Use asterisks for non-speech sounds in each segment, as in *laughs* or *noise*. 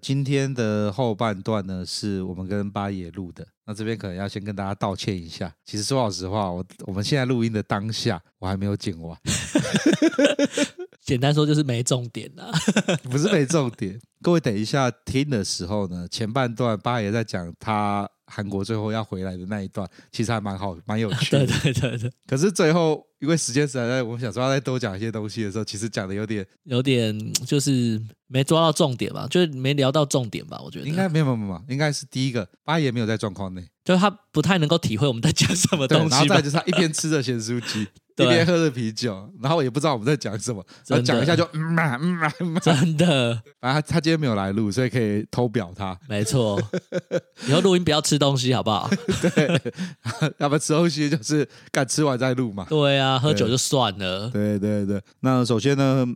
今天的后半段呢，是我们跟八爷录的。那这边可能要先跟大家道歉一下。其实说老实话，我我们现在录音的当下，我还没有剪完。*laughs* 简单说就是没重点啊，不是没重点。各位等一下听的时候呢，前半段八爷在讲他韩国最后要回来的那一段，其实还蛮好，蛮有趣的。*laughs* 对对对对。可是最后因为时间实在在，我们想说要再多讲一些东西的时候，其实讲的有点有点就是。没抓到重点吧，就是没聊到重点吧，我觉得应该没有没有没有，应该是第一个八爷没有在状况内，就是他不太能够体会我们在讲什么东西，然后再就是他一边吃着咸酥鸡，一边喝着啤酒，然后也不知道我们在讲什么，然后讲一下就嗯嘛嗯嘛嗯嘛，*laughs* 真的，反正他他今天没有来录，所以可以偷表他，没错，以后录音不要吃东西好不好？*laughs* 对，要不然吃东西就是赶吃完再录嘛，对啊，喝酒就算了，对对对，那首先呢。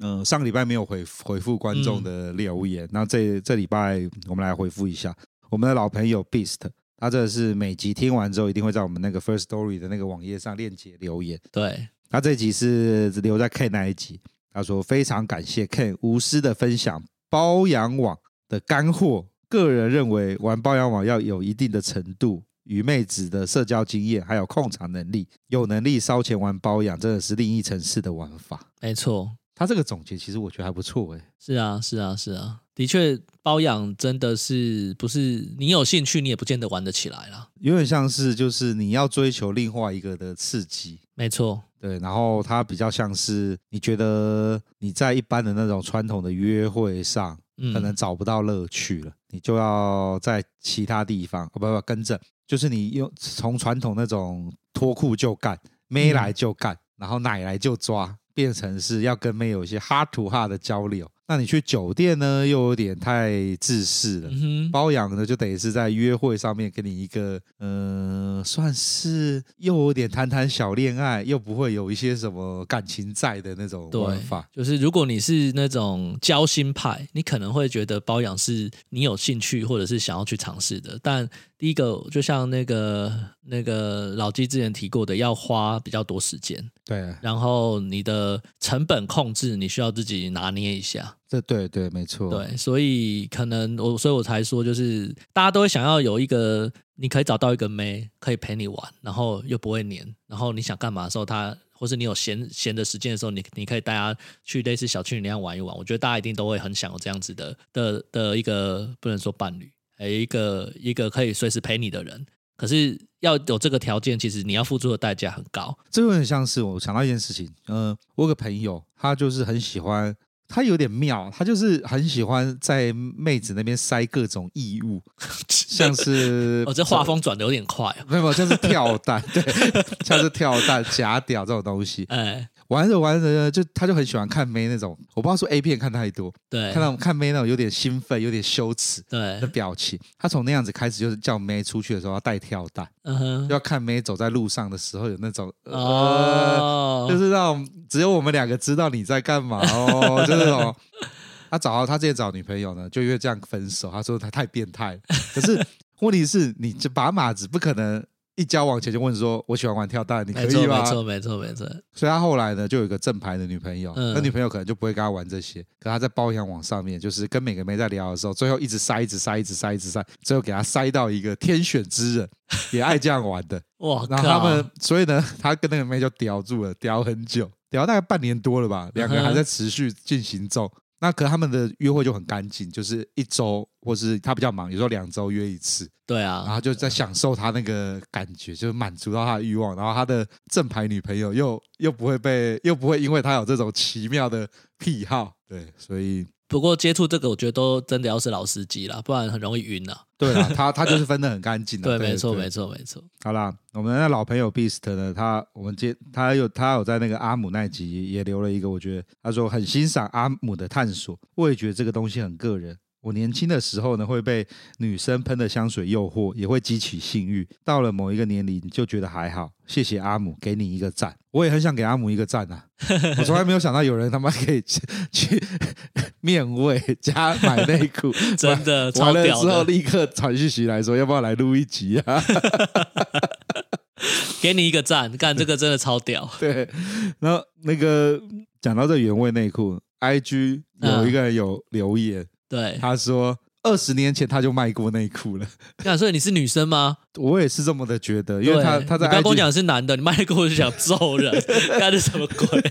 嗯、呃，上个礼拜没有回回复观众的留言，那、嗯、这这礼拜我们来回复一下。我们的老朋友 Beast，他这是每集听完之后一定会在我们那个 First Story 的那个网页上链接留言。对，他这集是留在 Ken 那一集，他说非常感谢 Ken 无私的分享包养网的干货，个人认为玩包养网要有一定的程度与妹子的社交经验，还有控场能力，有能力烧钱玩包养真的是另一层次的玩法。没错。他这个总结其实我觉得还不错哎，是啊是啊是啊，的确包养真的是不是你有兴趣你也不见得玩得起来啦，有点像是就是你要追求另外一个的刺激，没错，对，然后它比较像是你觉得你在一般的那种传统的约会上可能找不到乐趣了，你就要在其他地方不不跟着，就是你用从传统那种脱裤就干，妹来就干，然后奶来就抓。变成是要跟妹有一些 heart to heart 的交流，那你去酒店呢，又有点太自私了。嗯、包养呢，就等于是在约会上面给你一个，嗯、呃，算是又有点谈谈小恋爱，又不会有一些什么感情在的那种玩法。就是如果你是那种交心派，你可能会觉得包养是你有兴趣或者是想要去尝试的，但。第一个就像那个那个老纪之前提过的，要花比较多时间，对，然后你的成本控制你需要自己拿捏一下，这对对没错，对，所以可能我所以我才说，就是大家都会想要有一个你可以找到一个妹可以陪你玩，然后又不会黏，然后你想干嘛的时候，他或是你有闲闲的时间的时候，你你可以带他去类似小情侣那样玩一玩，我觉得大家一定都会很想有这样子的的的一个不能说伴侣。有一个一个可以随时陪你的人，可是要有这个条件，其实你要付出的代价很高。这有点像是我想到一件事情，嗯、呃，我有个朋友，他就是很喜欢，他有点妙，他就是很喜欢在妹子那边塞各种异物，*laughs* 像是哦，这画风转的有点快、哦，没有没有，像是跳蛋，对，*laughs* 像是跳蛋、假屌这种东西，哎。玩着玩着，就他就很喜欢看妹那种，我不知道说 A 片看太多，对，看到看妹那种有点兴奋、有点羞耻对的表情。他从那样子开始，就是叫妹出去的时候要带跳蛋，嗯哼，要看妹走在路上的时候有那种哦、呃，就是那种只有我们两个知道你在干嘛哦，就是那种。*laughs* 他找到他之前找女朋友呢，就因为这样分手。他说他太变态，可是问题是，你这把马子不可能。一交往前就问说：“我喜欢玩跳蛋，你可以吗？”没错，没错，没错。所以他后来呢，就有一个正牌的女朋友，那、嗯、女朋友可能就不会跟他玩这些。可他在包养网上面，就是跟每个妹在聊的时候，最后一直塞，一直塞，一直塞，一直塞，最后给他塞到一个天选之人，*laughs* 也爱这样玩的。哇！然后他们，所以呢，他跟那个妹就叼住了，叼很久。聊大概半年多了吧，两个人还在持续进行中。那可他们的约会就很干净，就是一周，或是他比较忙，有时候两周约一次。对啊，然后就在享受他那个感觉，就是满足到他的欲望。然后他的正牌女朋友又又不会被，又不会因为他有这种奇妙的癖好。对，所以。不过接触这个，我觉得都真的要是老司机啦，不然很容易晕啊。对啊，*laughs* 他他就是分得很干净的。对，没错，没错，没错。好啦，我们的老朋友 Beast 呢，他我们接他有他有在那个阿姆那集也留了一个，我觉得他说很欣赏阿姆的探索，我也觉得这个东西很个人。我年轻的时候呢，会被女生喷的香水诱惑，也会激起性欲。到了某一个年龄，就觉得还好。谢谢阿姆，给你一个赞。我也很想给阿姆一个赞啊！我从来没有想到有人他妈可以去，去面位加买内裤，*laughs* 真的完了之后立刻传讯息来说，要不要来录一集啊？*laughs* 给你一个赞，干这个真的超屌。*laughs* 对，然后那个讲到这原味内裤，IG 有一个人有留言。嗯对，他说二十年前他就卖过内裤了。那所以你是女生吗？我也是这么的觉得，因为他他在刚跟我讲是男的，你卖过我就想揍人，*laughs* 干的什么鬼？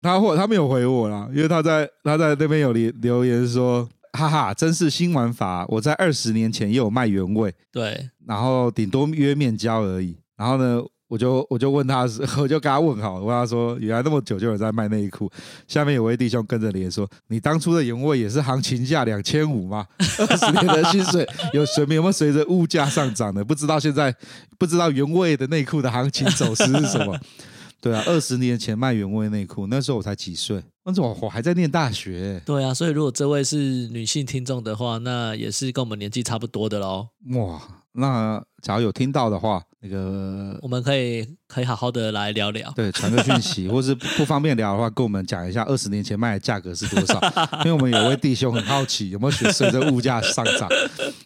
他或他没有回我啦，因为他在他在那边有留留言说，哈哈，真是新玩法。我在二十年前也有卖原味，对，然后顶多约面交而已。然后呢？我就我就问他，*laughs* 我就跟他问好，我问他说，原来那么久就有人在卖内衣裤。下面有位弟兄跟着连说，你当初的原味也是行情价两千五吗？*laughs* 二十年的薪水有随有没有随着物价上涨的？不知道现在不知道原味的内裤的行情走势是什么？*laughs* 对啊，二十年前卖原味内裤，那时候我才几岁，那时候我还在念大学。对啊，所以如果这位是女性听众的话，那也是跟我们年纪差不多的喽。哇，那假如有听到的话。那个我们可以可以好好的来聊聊，对，传个讯息，*laughs* 或是不方便聊的话，跟我们讲一下二十年前卖的价格是多少？*laughs* 因为我们有位弟兄很好奇，有没有随着物价上涨？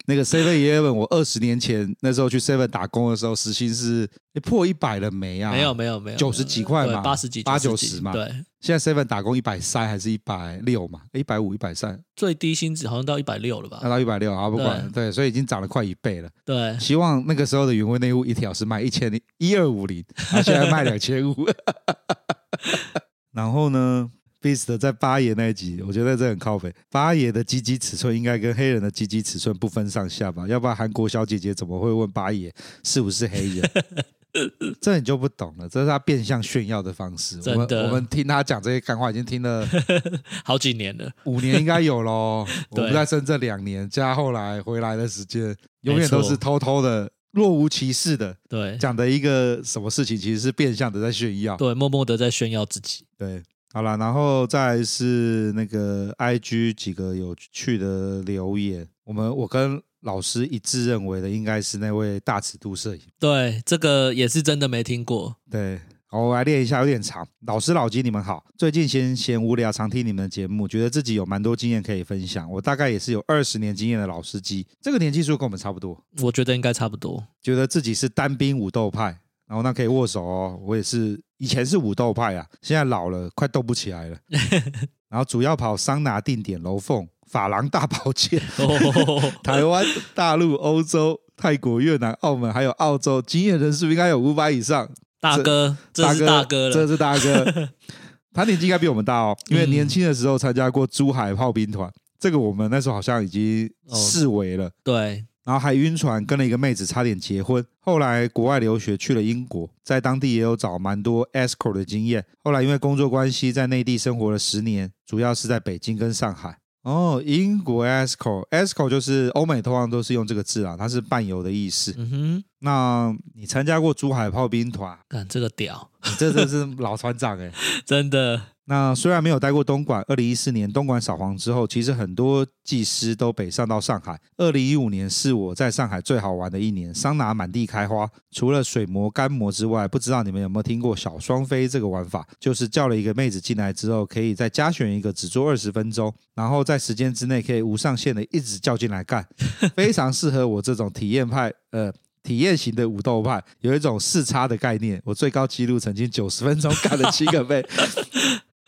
那个 Seven Eleven，我二十年前那时候去 Seven 打工的时候，时薪是破一百了没啊？没有没有没有，九十几块嘛，八十几八九十嘛，对。现在 Seven 打工一百三还是一百六嘛？一百五一百三，最低薪资好像到一百六了吧？要到一百六啊，不管对，对，所以已经涨了快一倍了。对，希望那个时候的原味内裤一条是卖一千一二五零，他现在卖两千五。*laughs* 然后呢，Beast 在八爷那一集，我觉得这很靠北。八爷的鸡鸡尺寸应该跟黑人的鸡鸡尺寸不分上下吧？要不然韩国小姐姐怎么会问八爷是不是黑人？*laughs* 这你就不懂了，这是他变相炫耀的方式。真的，我们，我们听他讲这些干话已经听了 *laughs* 好几年了，五年应该有喽。我们在深圳两年，加后来回来的时间，永远都是偷偷的、若无其事的。对，讲的一个什么事情，其实是变相的在炫耀。对，默默的在炫耀自己。对，好了，然后再是那个 IG 几个有趣的留言，我们我跟。老师一致认为的应该是那位大尺度摄影。对，这个也是真的没听过。对，好，我来练一下，有点长。老师老鸡，你们好。最近闲闲无聊，常听你们的节目，觉得自己有蛮多经验可以分享。我大概也是有二十年经验的老司机，这个年纪数跟我们差不多。我觉得应该差不多。觉得自己是单兵武斗派，然后那可以握手哦。我也是，以前是武斗派啊，现在老了，快斗不起来了。*laughs* 然后主要跑桑拿、定点、楼凤。*laughs* 法郎大保健，台湾、大陆、欧洲、泰国、越南、澳门，还有澳洲，经验人数应该有五百以上。大哥，这是大哥了，这是大哥。他年纪应该比我们大哦，因为年轻的时候参加过珠海炮兵团，这个我们那时候好像已经视为了。对，然后还晕船，跟了一个妹子差点结婚。后来国外留学去了英国，在当地也有找蛮多 escort 的经验。后来因为工作关系，在内地生活了十年，主要是在北京跟上海。哦，英国 escort，escort 就是欧美通常都是用这个字啊，它是伴游的意思。嗯哼，那你参加过珠海炮兵团？干这个屌，你这真是老船长哎，*laughs* 真的。那虽然没有待过东莞，二零一四年东莞扫黄之后，其实很多技师都北上到上海。二零一五年是我在上海最好玩的一年，桑拿满地开花，除了水磨、干磨之外，不知道你们有没有听过小双飞这个玩法？就是叫了一个妹子进来之后，可以再加选一个，只做二十分钟，然后在时间之内可以无上限的一直叫进来干，*laughs* 非常适合我这种体验派，呃。体验型的武斗派有一种视差的概念，我最高纪录曾经九十分钟干了七个妹。*laughs*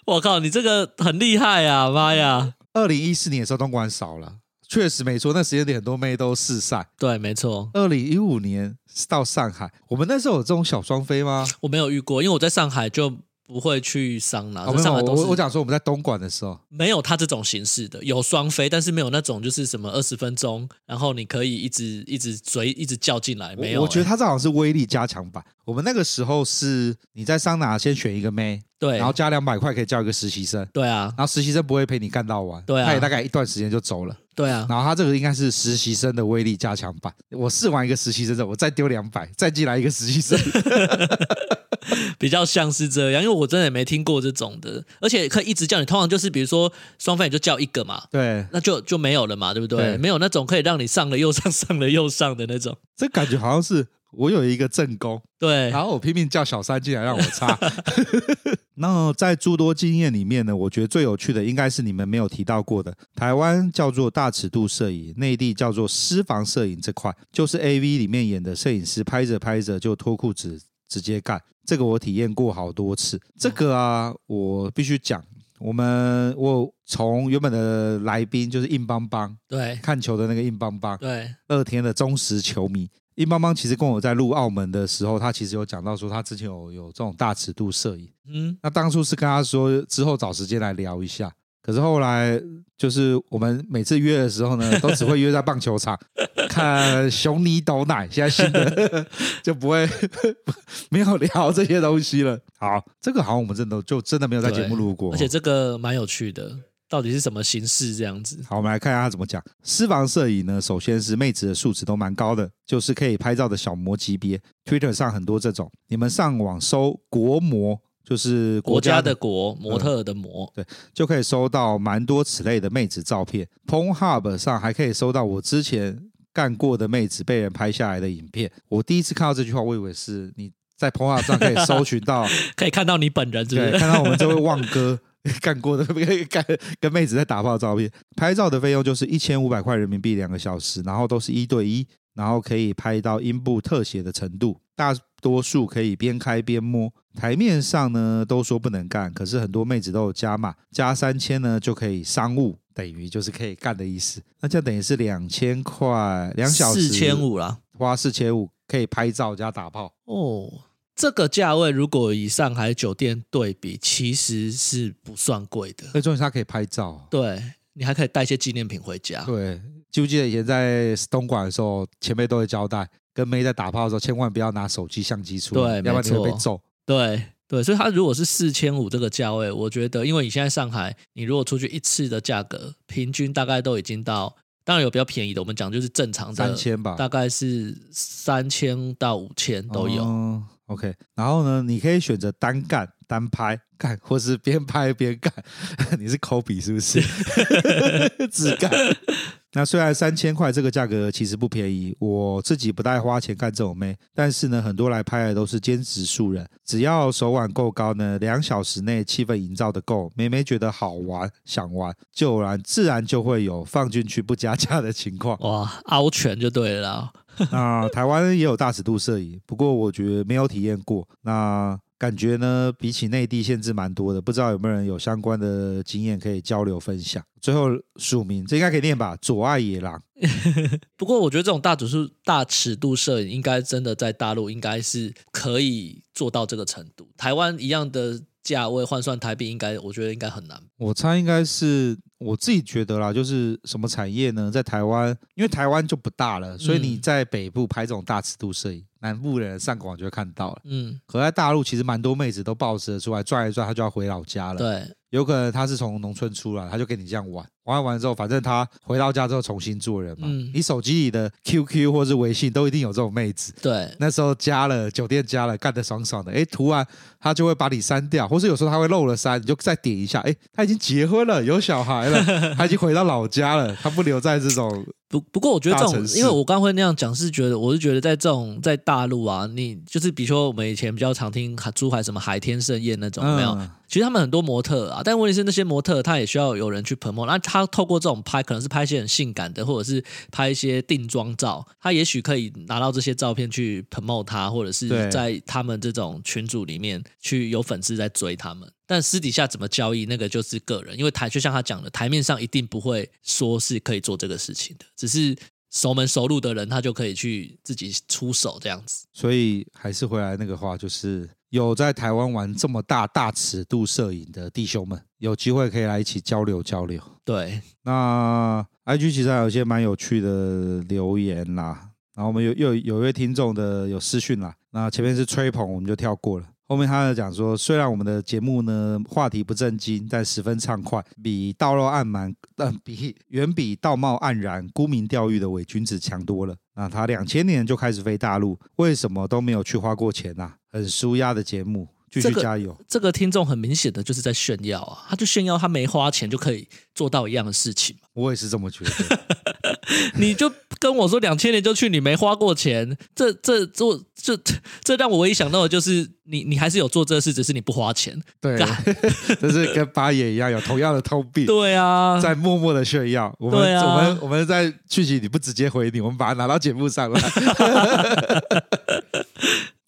我靠，你这个很厉害啊！妈呀，二零一四年的时候东莞少了，确实没错，那时间点很多妹都试赛。对，没错。二零一五年到上海，我们那时候有这种小双飞吗？我没有遇过，因为我在上海就不会去桑拿。哦、上海都是我我讲说我们在东莞的时候，没有他这种形式的，有双飞，但是没有那种就是什么二十分钟，然后你可以一直一直追一直叫进来，没有、欸。我觉得他这好像是威力加强版。我们那个时候是你在桑拿先选一个妹，对，然后加两百块可以叫一个实习生，对啊，然后实习生不会陪你干到完，对啊，他也大概一段时间就走了。对啊，然后他这个应该是实习生的威力加强版。我试完一个实习生之后，我再丢两百，再进来一个实习生，*laughs* *laughs* 比较像是这样。因为我真的也没听过这种的，而且可以一直叫你。通常就是比如说双方也就叫一个嘛，对，那就就没有了嘛，对不对？对，没有那种可以让你上了又上，上了又上的那种。这感觉好像是我有一个正宫，对，然后我拼命叫小三进来让我插。*laughs* *laughs* 那在诸多经验里面呢，我觉得最有趣的应该是你们没有提到过的，台湾叫做大尺度摄影，内地叫做私房摄影这块，就是 AV 里面演的摄影师拍着拍着就脱裤子直接干，这个我体验过好多次。这个啊，我必须讲，我们我从原本的来宾就是硬邦邦，对，看球的那个硬邦邦，对，乐天的忠实球迷。硬邦邦其实跟我在录澳门的时候，他其实有讲到说他之前有有这种大尺度摄影，嗯，那当初是跟他说之后找时间来聊一下，可是后来就是我们每次约的时候呢，*laughs* 都只会约在棒球场看熊尼斗奶，现在新的 *laughs* 就不会 *laughs* 没有聊这些东西了。好，这个好像我们真的就真的没有在节目录过，而且这个蛮有趣的。到底是什么形式这样子？好，我们来看一下他怎么讲。私房摄影呢，首先是妹子的素质都蛮高的，就是可以拍照的小模级别。Twitter 上很多这种，你们上网搜“国模”，就是国家的，国的，模特的模，对，就可以收到蛮多此类的妹子照片。Pornhub 上还可以搜到我之前干过的妹子被人拍下来的影片。我第一次看到这句话，我以为是你在 Pornhub 上可以搜寻到，*laughs* 可以看到你本人是不是，对，看到我们这位旺哥。*laughs* 干过的 *laughs* 干跟妹子在打炮照片，拍照的费用就是一千五百块人民币两个小时，然后都是一对一，然后可以拍到阴部特写的程度，大多数可以边开边摸。台面上呢都说不能干，可是很多妹子都有加码，加三千呢就可以商务，等于就是可以干的意思。那这样等于是两千块两小时，四千五啦，花四千五可以拍照加打炮哦。这个价位如果以上海酒店对比，其实是不算贵的。最重要是它可以拍照，对，你还可以带一些纪念品回家。对，记不记得以前在东莞的时候，前辈都会交代，跟妹在打炮的时候，千万不要拿手机相机出来，对，要不然你会被揍。对对，所以它如果是四千五这个价位，我觉得，因为你现在上海，你如果出去一次的价格，平均大概都已经到，当然有比较便宜的，我们讲就是正常的三千吧，大概是三千到五千都有。哦 OK，然后呢，你可以选择单干单拍干，或是边拍边干。*laughs* 你是抠比是不是？*laughs* 只干。那虽然三千块这个价格其实不便宜，我自己不太花钱干这种妹，但是呢，很多来拍的都是兼职素人，只要手腕够高呢，两小时内气氛营造的够，妹妹觉得好玩想玩，就然自然就会有放进去不加价的情况。哇，凹拳就对了。*laughs* 那台湾也有大尺度摄影，不过我觉得没有体验过。那感觉呢，比起内地限制蛮多的，不知道有没有人有相关的经验可以交流分享。最后署名，这应该可以念吧？左爱野狼。*laughs* 不过我觉得这种大指数大尺度摄影，应该真的在大陆应该是可以做到这个程度。台湾一样的价位换算台币，应该我觉得应该很难。我猜应该是。我自己觉得啦，就是什么产业呢？在台湾，因为台湾就不大了，所以你在北部拍这种大尺度摄影，南部人上广就会看到了。嗯，可在大陆其实蛮多妹子都抱着出来转一转，她就要回老家了。对，有可能他是从农村出来，他就跟你这样玩。玩完之后，反正他回到家之后重新做人嘛。嗯，你手机里的 QQ 或是微信都一定有这种妹子。对，那时候加了酒店加了，干得爽爽的。哎，突然他就会把你删掉，或是有时候他会漏了删，你就再点一下。哎，他已经结婚了，有小孩了，*laughs* 他已经回到老家了，他不留在这种。不不过，我觉得这种，因为我刚会那样讲，是觉得我是觉得在这种在大陆啊，你就是比如说我们以前比较常听珠海什么海天盛宴那种，没有。嗯其实他们很多模特啊，但问题是那些模特他也需要有人去 promote。那他透过这种拍，可能是拍一些很性感的，或者是拍一些定妆照，他也许可以拿到这些照片去 promote 他，或者是在他们这种群组里面去有粉丝在追他们。但私底下怎么交易，那个就是个人，因为台就像他讲的，台面上一定不会说是可以做这个事情的，只是熟门熟路的人，他就可以去自己出手这样子。所以还是回来那个话，就是有在台湾玩这么大大尺度摄影的弟兄们，有机会可以来一起交流交流。对，那 IG 其实还有一些蛮有趣的留言啦，然后我们有又有，有一位听众的有私讯啦，那前面是吹捧，我们就跳过了。后面他就讲说，虽然我们的节目呢话题不正经，但十分畅快，比道貌岸然，呃，*laughs* 比远比道貌岸然、沽名钓誉的伪君子强多了。那他两千年就开始飞大陆，为什么都没有去花过钱呐、啊？很舒压的节目，继续加油。这个、这个听众很明显的就是在炫耀啊，他就炫耀他没花钱就可以做到一样的事情。我也是这么觉得。*laughs* 你就跟我说两千年就去，你没花过钱，这这做这这，这让我唯一想到的就是你你还是有做这事，只是你不花钱。对，*laughs* 这是跟八爷一样有同样的通病。对啊，在默默的炫耀。我们、啊、我们我们在剧集里不直接回你，我们把它拿到节目上来。*laughs*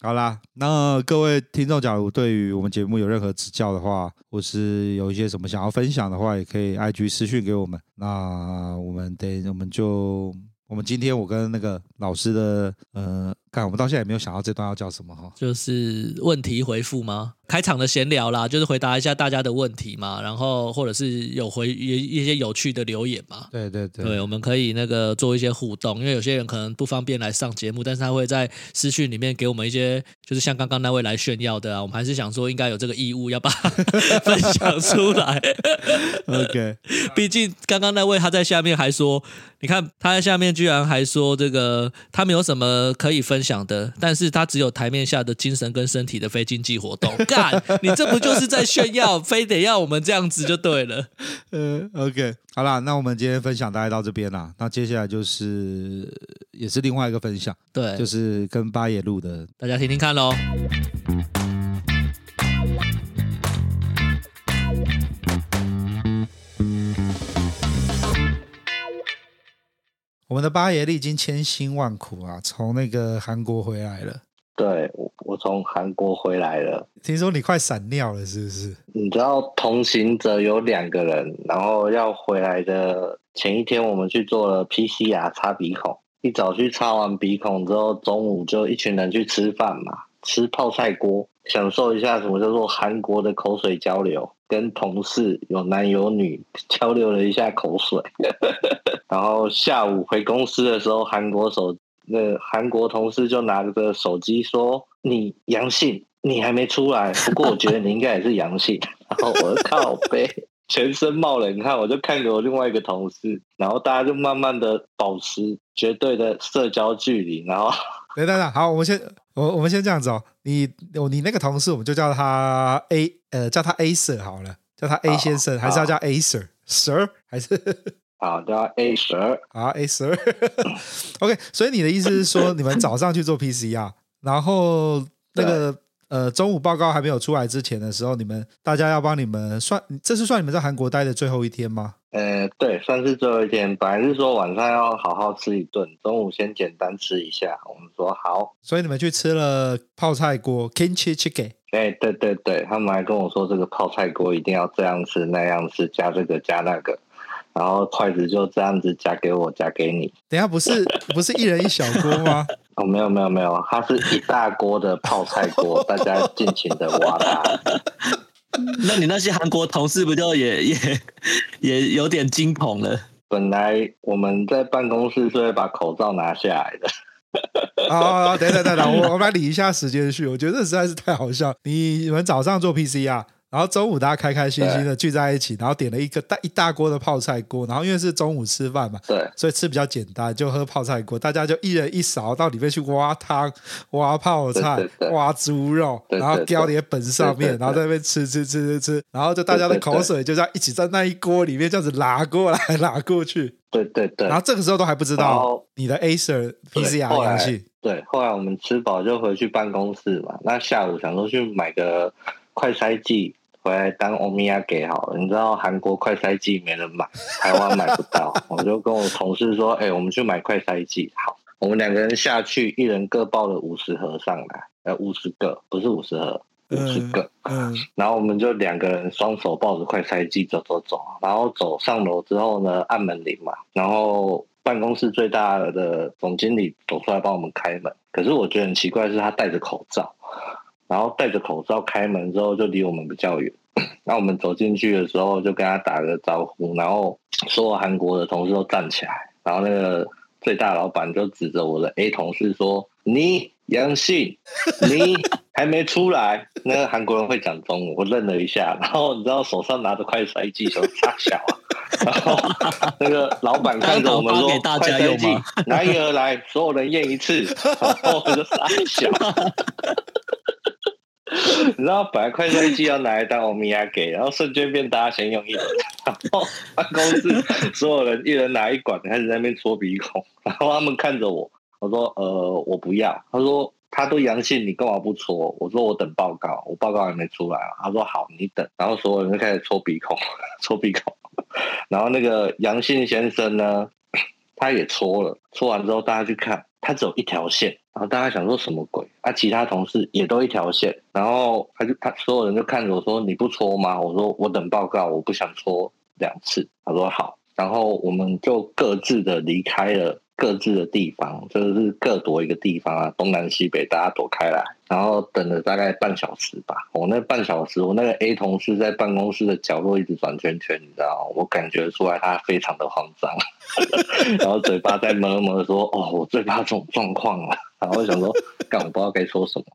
好啦，那各位听众，假如对于我们节目有任何指教的话，或是有一些什么想要分享的话，也可以 IG 私讯给我们。那我们等，我们就。我们今天我跟那个老师的呃，看我们到现在也没有想到这段要叫什么哈，就是问题回复吗？开场的闲聊啦，就是回答一下大家的问题嘛，然后或者是有回一一些有趣的留言嘛。对对对，对，我们可以那个做一些互动，因为有些人可能不方便来上节目，但是他会在私讯里面给我们一些，就是像刚刚那位来炫耀的啊，我们还是想说应该有这个义务要把 *laughs* 分享出来。OK，毕竟刚刚那位他在下面还说，你看他在下面居然还说这个他没有什么可以分享的，但是他只有台面下的精神跟身体的非经济活动。*laughs* 干你这不就是在炫耀？非得要我们这样子就对了。嗯，*laughs* OK，好啦，那我们今天分享大概到这边啦。那接下来就是也是另外一个分享，对，就是跟八野录的，大家听听看喽。我们的八爷历经千辛万苦啊，从那个韩国回来了。对，我我从韩国回来了。听说你快闪尿了，是不是？你知道同行者有两个人，然后要回来的前一天，我们去做了 PCR 擦鼻孔。一早去擦完鼻孔之后，中午就一群人去吃饭嘛，吃泡菜锅，享受一下什么叫做韩国的口水交流。跟同事有男有女交流了一下口水，然后下午回公司的时候，韩国手。那韩国同事就拿着手机说：“你阳性，你还没出来。不过我觉得你应该也是阳性。*laughs* ”然后我靠背，全身冒冷汗。我就看给我另外一个同事，然后大家就慢慢的保持绝对的社交距离。然后，等等等，好，我们先，我我们先这样子哦。你，你那个同事，我们就叫他 A，呃，叫他 A Sir 好了，叫他 A 先生，还是要叫 A Sir？Sir 还是？*laughs* 好叫 A Sir，啊，A Sir，OK。*laughs* 所以你的意思是说，你们早上去做 PCR，然后那个呃中午报告还没有出来之前的时候，你们大家要帮你们算，这是算你们在韩国待的最后一天吗？呃，对，算是最后一天。本来是说晚上要好好吃一顿，中午先简单吃一下。我们说好，所以你们去吃了泡菜锅，Kimchi Chicken。哎，对对对，他们还跟我说，这个泡菜锅一定要这样吃那样吃，加这个加那个。然后筷子就这样子夹给我，夹给你。等下不是不是一人一小锅吗？*laughs* 哦，没有没有没有，它是一大锅的泡菜锅，大家尽情的挖它。*laughs* 那你那些韩国同事不就也也也有点惊恐了？本来我们在办公室是会把口罩拿下来的。啊，等等等等，我我们来理一下时间序。我觉得这实在是太好笑。你你们早上做 PCR。然后中午大家开开心心的聚在一起，然后点了一个大一大锅的泡菜锅，然后因为是中午吃饭嘛，对，所以吃比较简单，就喝泡菜锅，大家就一人一勺到里面去挖汤、挖泡菜、对对对。挖猪肉，然后浇在本上面，然后在那边吃吃吃吃吃，然后就大家的口水就这样一起在那一锅里面这样子拿过来拿过去，对对对，然后这个时候都还不知道你的 Acer PCR 阳性，对，后来我们吃饱就回去办公室嘛，那下午想说去买个快筛剂。回来当欧米亚给好了，你知道韩国快筛剂没人买，台湾买不到，*laughs* 我就跟我同事说：“哎、欸，我们去买快筛剂。”好，我们两个人下去，一人各抱了五十盒上来，呃，五十个，不是五十盒，五十个。嗯。然后我们就两个人双手抱着快筛剂走走走，然后走上楼之后呢，按门铃嘛，然后办公室最大的总经理走出来帮我们开门。可是我觉得很奇怪是，他戴着口罩，然后戴着口罩开门之后就离我们比较远。*coughs* 那我们走进去的时候，就跟他打个招呼，然后所有韩国的同事都站起来，然后那个最大老板就指着我的 A 同事说：“你阳性，你 *laughs* 还没出来。”那个韩国人会讲中文，我愣了一下，然后你知道手上拿着快筛剂，说：“大小啊。”然后那个老板看着我们说：“快筛剂拿一个来，所有人验一次。*laughs* ”然后我就傻笑。*laughs* *laughs* 你知道，本来快筛剂要拿来当欧米亚给，然后瞬间变大家先用一轮，*laughs* 然后办公室所有人一人拿一管，开始在那边搓鼻孔，然后他们看着我，我说：“呃，我不要。”他说：“他都阳性，你干嘛不搓？”我说：“我等报告，我报告还没出来。”他说：“好，你等。”然后所有人就开始搓鼻孔，*laughs* 搓鼻孔，然后那个阳性先生呢，*coughs* 他也搓了，搓完之后大家去看。他只有一条线，然后大家想说什么鬼？啊，其他同事也都一条线，然后他就他所有人就看着我说：“你不搓吗？”我说：“我等报告，我不想搓两次。”他说：“好。”然后我们就各自的离开了。各自的地方，就是各躲一个地方啊，东南西北大家躲开来，然后等了大概半小时吧。我那半小时，我那个 A 同事在办公室的角落一直转圈圈，你知道，我感觉出来他非常的慌张，*laughs* 然后嘴巴在默默说：“哦，我最怕这种状况了。”然后我想说，但，我不知道该说什么，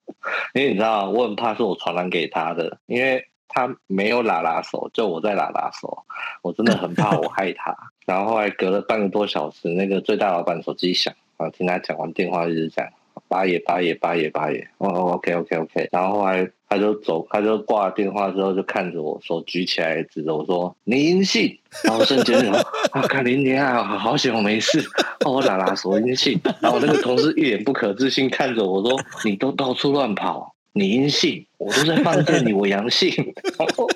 因为你知道，我很怕是我传染给他的，因为。他没有拉拉手，就我在拉拉手，我真的很怕我害他。*laughs* 然后后来隔了半个多小时，那个最大老板手机响，然后，听他讲完电话一直讲，八爷八爷八爷八爷，哦，OK OK OK。然后后来他就走，他就挂了电话之后就看着我，手举起来指着我说：“你阴性。”然后瞬间就，啊，看你你啊，好险我没事，哦，我拉拉手阴性。然后那个同事一脸不可置信看着我说：“你都到处乱跑。”你阴性，我都在放电你，我阳性，然后，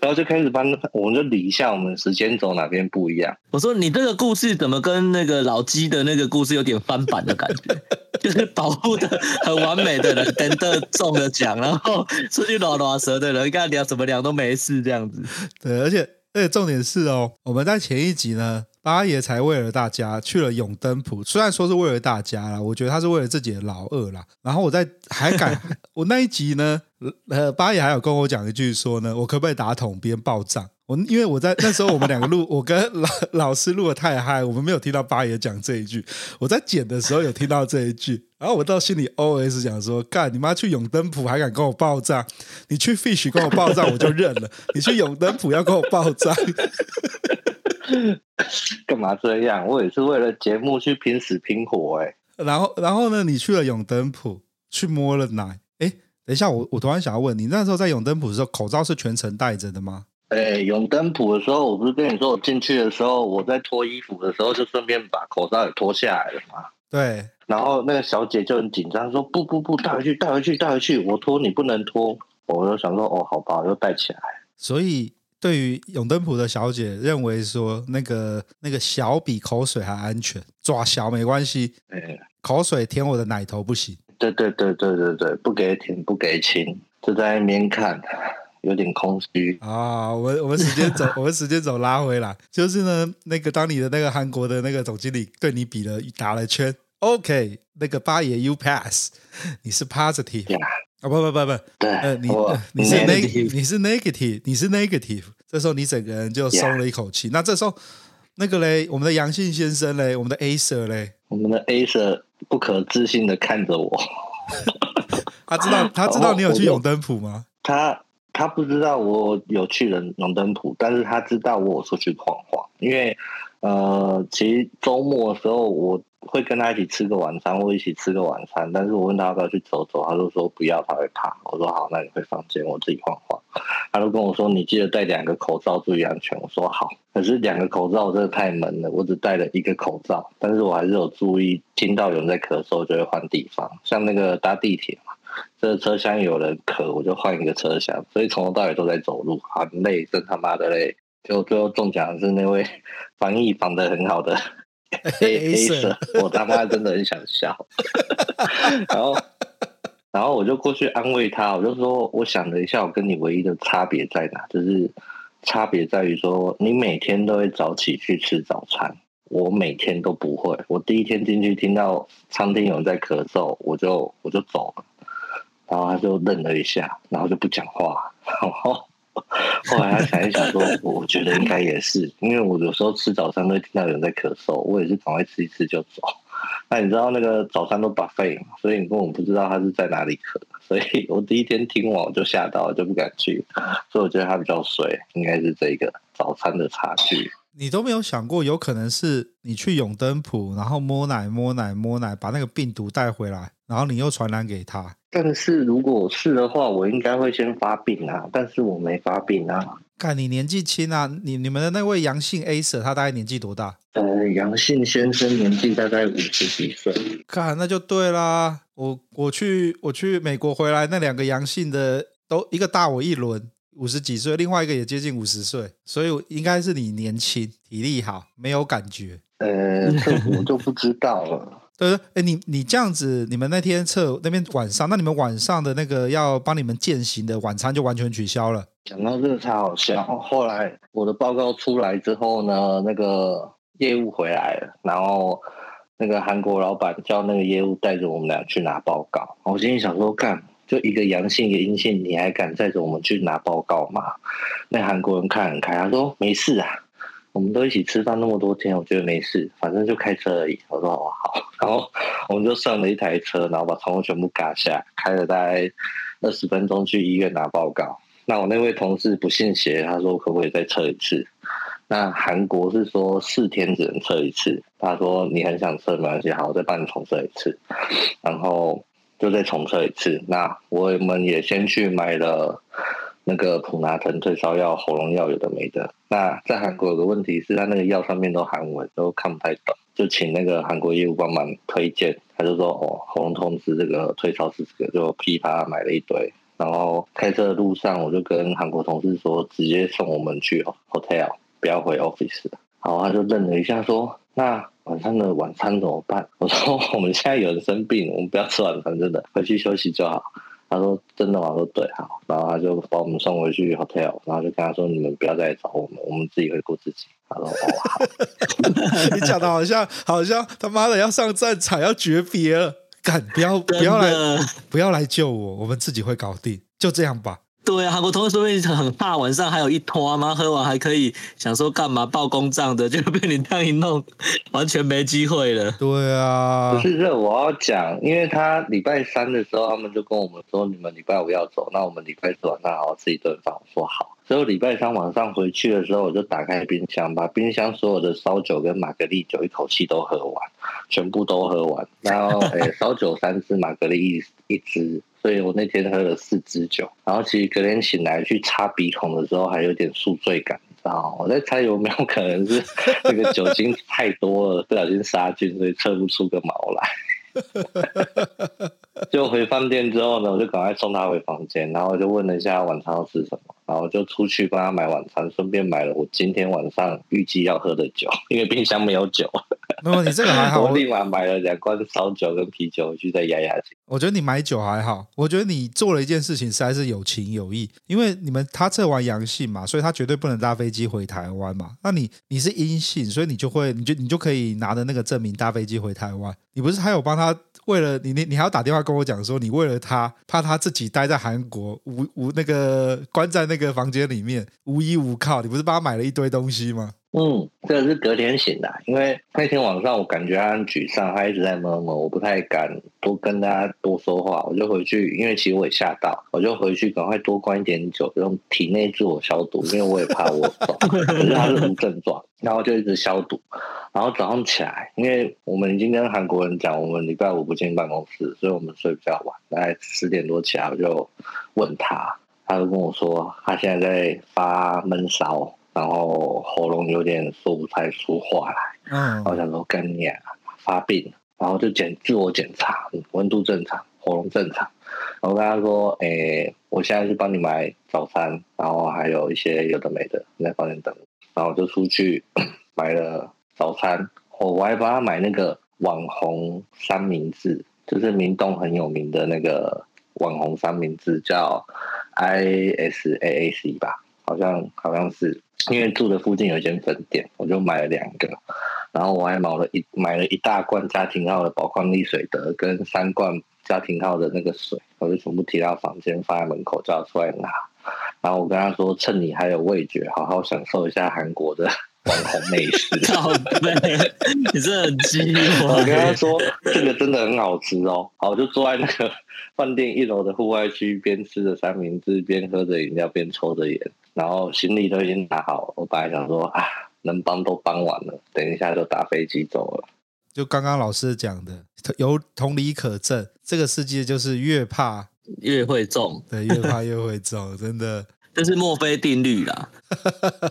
然后就开始帮我们就理一下我们时间走哪边不一样。我说你这个故事怎么跟那个老鸡的那个故事有点翻版的感觉？就是保护的很完美的人，等的中了奖，然后出去拉拉蛇的人，跟他聊什么聊都没事这样子。对，而且而且重点是哦，我们在前一集呢。八爷才为了大家去了永登浦，虽然说是为了大家啦，我觉得他是为了自己的老二啦。然后我在还敢，*laughs* 我那一集呢，呃，八爷还有跟我讲一句说呢，我可不可以打桶边报账？我因为我在那时候我们两个录，*laughs* 我跟老老师录的太嗨，我们没有听到八爷讲这一句。我在剪的时候有听到这一句，然后我到心里 OS 讲说：干你妈去永登浦还敢跟我爆炸？你去 Fish 跟我爆炸我就认了，你去永登浦要跟我爆炸。*laughs* 干嘛这样？我也是为了节目去拼死拼活哎、欸。然后，然后呢？你去了永登浦去摸了奶？哎，等一下，我我突然想要问你，那时候在永登浦的时候，口罩是全程戴着的吗？哎，永登浦的时候，我不是跟你说，我进去的时候，我在脱衣服的时候，就顺便把口罩也脱下来了嘛。对。然后那个小姐就很紧张，说：“不不不，带回去，带回去，带回去，我脱你不能脱。”我就想说：“哦，好吧，又戴起来。”所以。对于永登浦的小姐认为说，那个那个小比口水还安全，抓小没关系，口水舔我的奶头不行。对对对对对对，不给舔不给亲，就在那边看，有点空虚。啊。我们我们时间走，*laughs* 我们时间走拉回来，就是呢，那个当你的那个韩国的那个总经理对你比了打了圈，OK，那个八爷 you pass，你是 positive。啊、哦、不不不不，对，呃你你是 negative，你是 negative，你是 negative，这时候你整个人就松了一口气。那这时候那个嘞，我们的阳性先生嘞，我们的 A Sir 嘞，我们的 A Sir 不可置信的看着我，*laughs* 他知道他知道你有去永登浦吗？他他不知道我有去人龙登浦，但是他知道我有出去晃晃，因为呃，其实周末的时候我。会跟他一起吃个晚餐，或一起吃个晚餐，但是我问他要不要去走走，他就说不要，他会怕。我说好，那你回房间，我自己晃晃。他就跟我说，你记得戴两个口罩，注意安全。我说好，可是两个口罩真的太闷了，我只戴了一个口罩，但是我还是有注意，听到有人在咳嗽就会换地方，像那个搭地铁嘛，这个车厢有人咳，我就换一个车厢，所以从头到尾都在走路，很累，真他妈的累。就最后中奖的是那位 *laughs* 防疫防的很好的。*laughs* A A 色，我他妈真的很想笑，*laughs* 然后，然后我就过去安慰他，我就说，我想了一下，我跟你唯一的差别在哪？就是差别在于说，你每天都会早起去吃早餐，我每天都不会。我第一天进去听到餐厅有人在咳嗽，我就我就走了。然后他就愣了一下，然后就不讲话。然 *laughs* 后后来他想一想说，我觉得应该也是，因为我有时候吃早餐都会听到有人在咳嗽，我也是赶快吃一吃就走。那你知道那个早餐都 buffet，所以你根本不知道他是在哪里咳，所以我第一天听完我就吓到了，就不敢去。所以我觉得他比较衰，应该是这个早餐的差距。你都没有想过，有可能是你去永登浦，然后摸奶摸奶摸奶，把那个病毒带回来，然后你又传染给他。但是如果是的话，我应该会先发病啊，但是我没发病啊。看你年纪轻啊，你你们的那位阳性 A Sir 他大概年纪多大？呃，阳性先生年纪大概五十几岁。看那就对啦，我我去我去美国回来，那两个阳性的都一个大我一轮，五十几岁，另外一个也接近五十岁，所以应该是你年轻，体力好，没有感觉。呃，*laughs* 这我就不知道了。对，哎，你你这样子，你们那天测那边晚上，那你们晚上的那个要帮你们践行的晚餐就完全取消了。讲到这个才好笑，后来我的报告出来之后呢，那个业务回来了，然后那个韩国老板叫那个业务带着我们俩去拿报告。我心里想说，干，就一个阳性一个阴性，你还敢带着我们去拿报告吗？那韩国人看很开，他说没事啊。我们都一起吃饭那么多天，我觉得没事，反正就开车而已。我说哦好，然后我们就上了一台车，然后把窗户全部嘎下，开了大概二十分钟去医院拿报告。那我那位同事不信邪，他说可不可以再测一次？那韩国是说四天只能测一次，他说你很想测没关系，好，我再帮你重测一次，然后就再重测一次。那我们也先去买了。那个普拿疼退烧药、喉咙药有的没的。那在韩国有个问题是，他那个药上面都韩文，都看不太懂，就请那个韩国业务帮忙推荐。他就说：“哦，喉咙痛是这个，退烧是这个。”就噼啪买了一堆。然后开车的路上，我就跟韩国同事说：“直接送我们去 hotel，不要回 office。”然后他就愣了一下，说：“那晚上的晚餐怎么办？” *laughs* 我说：“我们现在有人生病，我们不要吃晚餐，真的回去休息就好。”他说：“真的吗？”我说：“对，好。”然后他就把我们送回去 hotel，然后就跟他说：“你们不要再来找我们，我们自己会顾自己。”他说：“哦，好。*laughs* ”你讲的好像好像他妈的要上战场要诀别了，敢不要不要来不要来救我，我们自己会搞定，就这样吧。对啊，韩国同事说不定很怕晚上还有一拖吗？喝完还可以想说干嘛报公账的，就被你这样一弄，完全没机会了。对啊，不是这我要讲，因为他礼拜三的时候，他们就跟我们说，你们礼拜五要走，那我们礼拜四晚上好好吃一顿饭。我说好。所以礼拜三晚上回去的时候，我就打开冰箱，把冰箱所有的烧酒跟玛格丽酒一口气都喝完，全部都喝完。然后，诶、欸，烧酒三支，玛格丽一一支。所以我那天喝了四支酒，然后其实隔天醒来去擦鼻孔的时候还有点宿醉感，你知道？我在猜有没有可能是 *laughs* 那个酒精太多了，不小心杀菌，所以测不出个毛来。*laughs* 就回饭店之后呢，我就赶快送他回房间，然后我就问了一下晚餐要吃什么。然后就出去帮他买晚餐，顺便买了我今天晚上预计要喝的酒，因为冰箱没有酒。没有，你这个还好。我立马买了两罐烧酒跟啤酒回去再压压惊。我觉得你买酒还好，我觉得你做了一件事情实在是有情有义，因为你们他测完阳性嘛，所以他绝对不能搭飞机回台湾嘛。那你你是阴性，所以你就会，你就你就可以拿着那个证明搭飞机回台湾。你不是还有帮他？为了你，你你还要打电话跟我讲说，你为了他，怕他自己待在韩国无无那个关在那个房间里面无依无靠，你不是帮他买了一堆东西吗？嗯，这个是隔天醒的，因为那天晚上我感觉他很沮丧，他一直在闷闷，我不太敢多跟他多说话，我就回去，因为其实我也吓到，我就回去赶快多灌一点酒，用体内自我消毒，因为我也怕我走，可是他是无症状，然后就一直消毒，然后早上起来，因为我们已经跟韩国人讲，我们礼拜五不进办公室，所以我们睡比较晚，大概十点多起来，我就问他，他就跟我说他现在在发闷烧。然后喉咙有点说不太出话来，嗯，我想说跟你发病，然后就检自我检查，温度正常，喉咙正常，然后跟他说，诶，我现在去帮你买早餐，然后还有一些有的没的，你在房间等，然后就出去买了早餐，我还帮他买那个网红三明治，就是明洞很有名的那个网红三明治，叫 I S A A C 吧。好像好像是因为住的附近有一间分店，我就买了两个，然后我还买了一买了一大罐家庭号的宝矿力水得跟三罐家庭号的那个水，我就全部提到房间放在门口叫他出来拿。然后我跟他说，趁你还有味觉，好好享受一下韩国的网红美食。*laughs* 你这很鸡。我跟他说，*laughs* 这个真的很好吃哦。好，我就坐在那个饭店一楼的户外区，边吃着三明治，边喝着饮料，边抽着烟。然后行李都已经拿好，我本来想说啊，能帮都帮完了，等一下就打飞机走了。就刚刚老师讲的，有同理可证，这个世界就是越怕越会中，对，越怕越会中，真的，*laughs* 这是墨菲定律啦。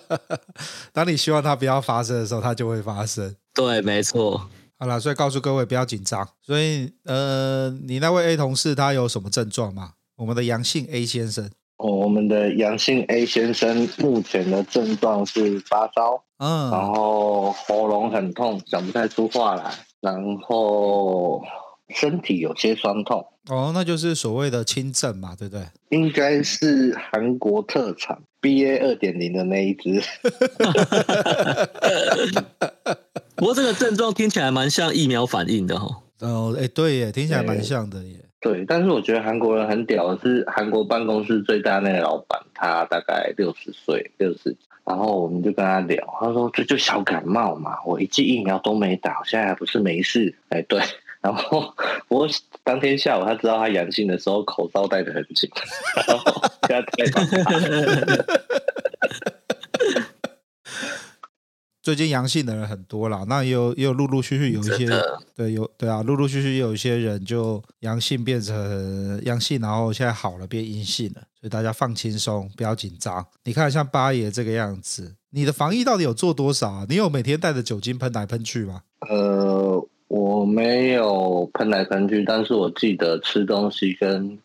*laughs* 当你希望它不要发生的时候，它就会发生。对，没错。好了，所以告诉各位不要紧张。所以，呃，你那位 A 同事他有什么症状吗？我们的阳性 A 先生。哦，我们的阳性 A 先生目前的症状是发烧，嗯，然后喉咙很痛，讲不太出话来，然后身体有些酸痛。哦，那就是所谓的轻症嘛，对不对？应该是韩国特产 BA 二点零的那一只。*laughs* *laughs* 不过这个症状听起来蛮像疫苗反应的哦。哦，哎，对耶，听起来蛮像的耶。对，但是我觉得韩国人很屌是，韩国办公室最大那个老板，他大概六十岁，六十，然后我们就跟他聊，他说这就小感冒嘛，我一剂疫苗都没打，现在还不是没事，哎，对，然后我当天下午他知道他阳性的时候，口罩戴得很紧，然后 *laughs* 最近阳性的人很多啦，那也有也有陆陆续续有一些对有对啊，陆陆续续有一些人就阳性变成阳性，然后现在好了变阴性了，所以大家放轻松，不要紧张。你看像八爷这个样子，你的防疫到底有做多少啊？你有每天带着酒精喷来喷去吗？呃，我没有喷来喷去，但是我记得吃东西跟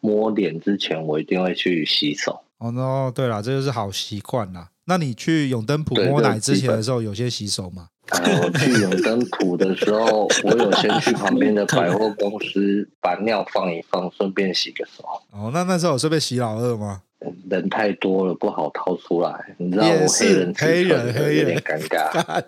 摸脸之前，我一定会去洗手。哦，no，对了，这就是好习惯啦。那你去永登浦摸奶之前的时候，有些洗手吗？我去永登浦的时候，我有先去旁边的百货公司把尿放一放，顺便洗个手。哦，那那时候我是被洗老二吗？人太多了，不好掏出来。你知道我黑人黑人黑人有点尴尬。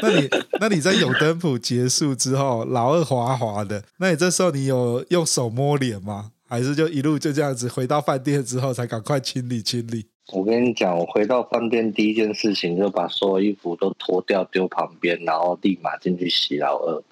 *laughs* 那你那你在永登浦结束之后，老二滑滑的，那你这时候你有用手摸脸吗？还是就一路就这样子回到饭店之后才赶快清理清理？我跟你讲，我回到饭店第一件事情就把所有衣服都脱掉丢旁边，然后立马进去洗老二。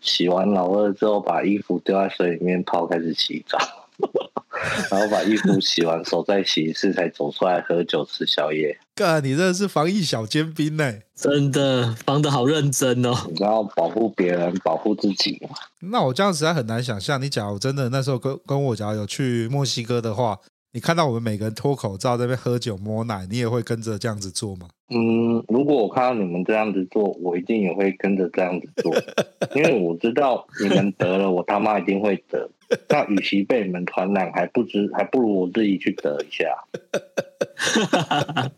洗完老二之后，把衣服丢在水里面泡，开始洗澡，*laughs* 然后把衣服洗完，手再洗一次，才走出来喝酒吃宵夜。哥，你真的是防疫小尖兵呢，真的防得好认真哦。你要保护别人，保护自己嘛。那我这样实在很难想象，你假如真的那时候跟跟我假如有去墨西哥的话。你看到我们每个人脱口罩在那边喝酒摸奶，你也会跟着这样子做吗？嗯，如果我看到你们这样子做，我一定也会跟着这样子做，*laughs* 因为我知道你们得了，我他妈一定会得。那与其被你们传染，还不知还不如我自己去得一下。*laughs*